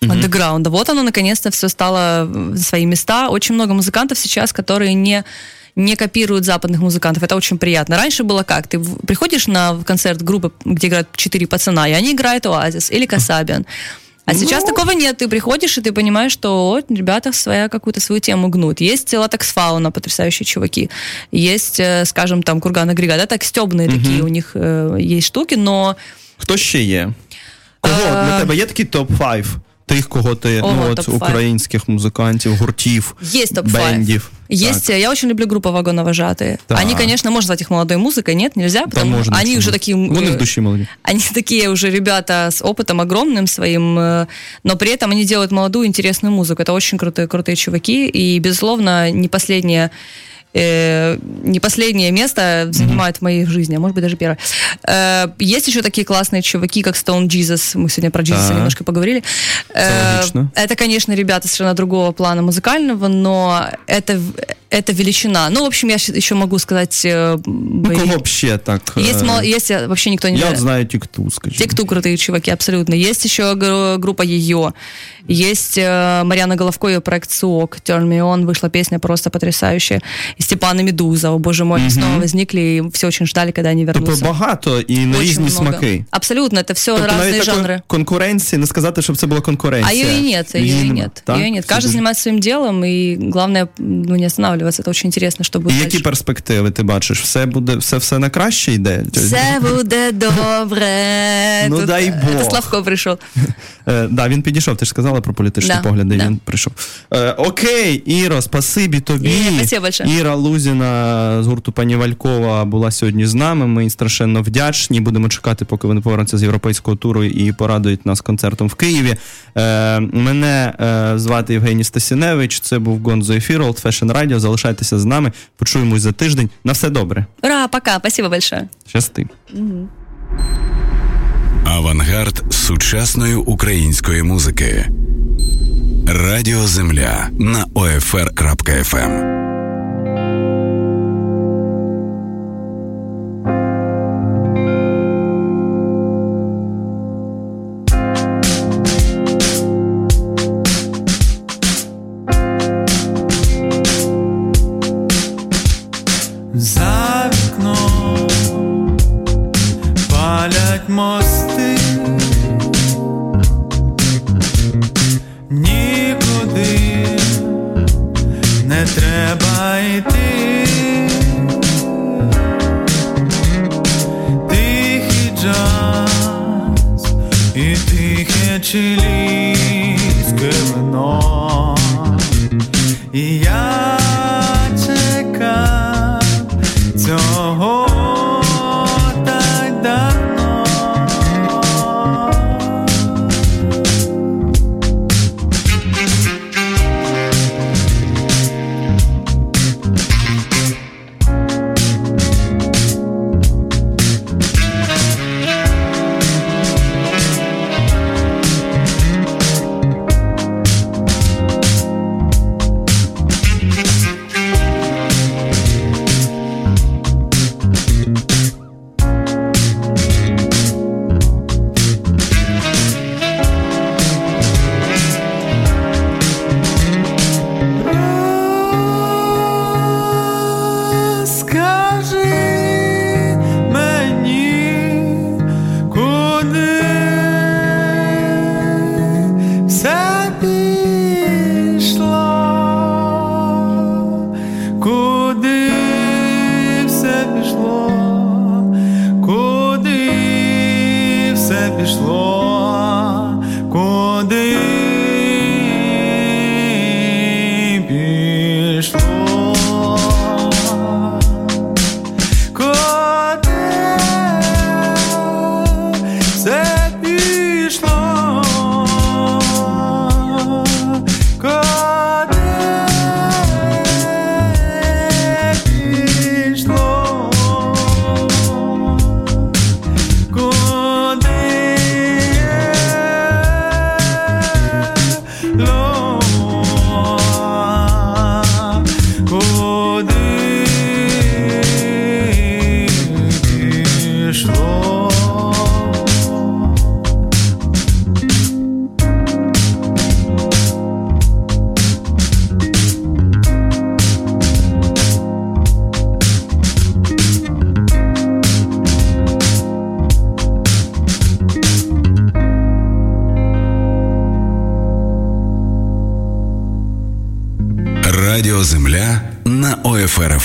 андеграунда. Вот оно наконец-то все стало в свои места. Очень много музыкантов сейчас, которые не не копируют западных музыкантов. Это очень приятно. Раньше было как? Ты приходишь на концерт группы, где играют четыре пацана, и они играют Оазис или Касабиан. А сейчас такого нет. Ты приходишь, и ты понимаешь, что ребята своя какую-то свою тему гнут. Есть латекс фауна, потрясающие чуваки. Есть, э, скажем, там, курган агрегат. Да, так стебные такие у них э, есть штуки, но Хто ще є? Кого Е, для тебе є такий топ-5 тих, кого ти Ого, ну, от, топ-5. українських музикантів, гуртів, Есть топ-5. бендів? Есть, я очень люблю группу вагоновожатые. Так. Они, конечно, можно назвать их молодой музыкой, нет, нельзя, Та потому можна, они чому? уже такие... м, Вони в э, душі молоді. Они такие уже ребята с опытом огромным своим, э, но при этом они делают молодую, интересную музыку. Это очень крутые, крутые чуваки, и, безусловно, не последнее э, не последнее место занимают в моей жизни, а может быть даже первое. Э, есть еще такие классные чуваки, как Stone Jesus. Мы сегодня про Jesus немножко поговорили. Э, это, конечно, ребята совершенно другого плана музыкального, но это, в- это величина. Ну, в общем, я щ- еще могу сказать... э, Ну, бои- кого б ще так? Есть, е, мало- есть э, вообще никто не... Я от знаю Тікту, скажімо. Те, кто крутые чуваки, абсолютно. Есть еще гр- группа Ее. Есть э, Марьяна Головко, ее проект СУОК, Turn Me On, вышла песня просто потрясающая. И Степан и Медуза, о боже мой, они снова возникли, и все очень ждали, когда они Тобто вернутся. багато і на Очень різні много. смаки. Абсолютно, это все Тобто разные навіть такої жанры. конкуренції, не сказати, щоб це була А конкуренція. ее и нет, ее Її и нема, нет. так? Ее нет. Це Каждый дуже- занимается своим делом, и главное ну, не останавливаться. Это очень интересно, что будет І які перспективи ти бачиш? Все буде, все, все на краще йде? Все буде добре. Ну, Тут, дай е, Бог. Це Славко прийшов. Е, да, він підійшов, ти ж сказала про політичні Да, погляди, да. він прийшов. Е, окей, Іро, спасибі тобі. Ні. Іра Лузіна з гурту пані Валькова була сьогодні з нами. Ми їй страшенно вдячні. Будемо чекати, поки вони повернуться з європейського туру і порадують нас концертом в Києві. Е, мене е, звати Євгеній Стасіневич. Це був Гонзо Ефір, Old Fashion Radio. Залишайтеся з нами. Почуємось за тиждень. На все добре. Ура, пока, спасибо большое. Щасти. Авангард сучасної української музики. Радіо Земля на OFR.FM.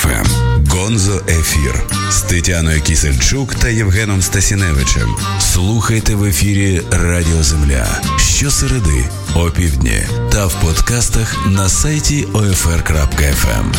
ОФРФМ. Гонзо Ефір з Тетяною Кісельчук та Євгеном Стасіневичем. Слухайте в ефірі Радіо Земля щосереди о півдні та в подкастах на сайті OFR.FM.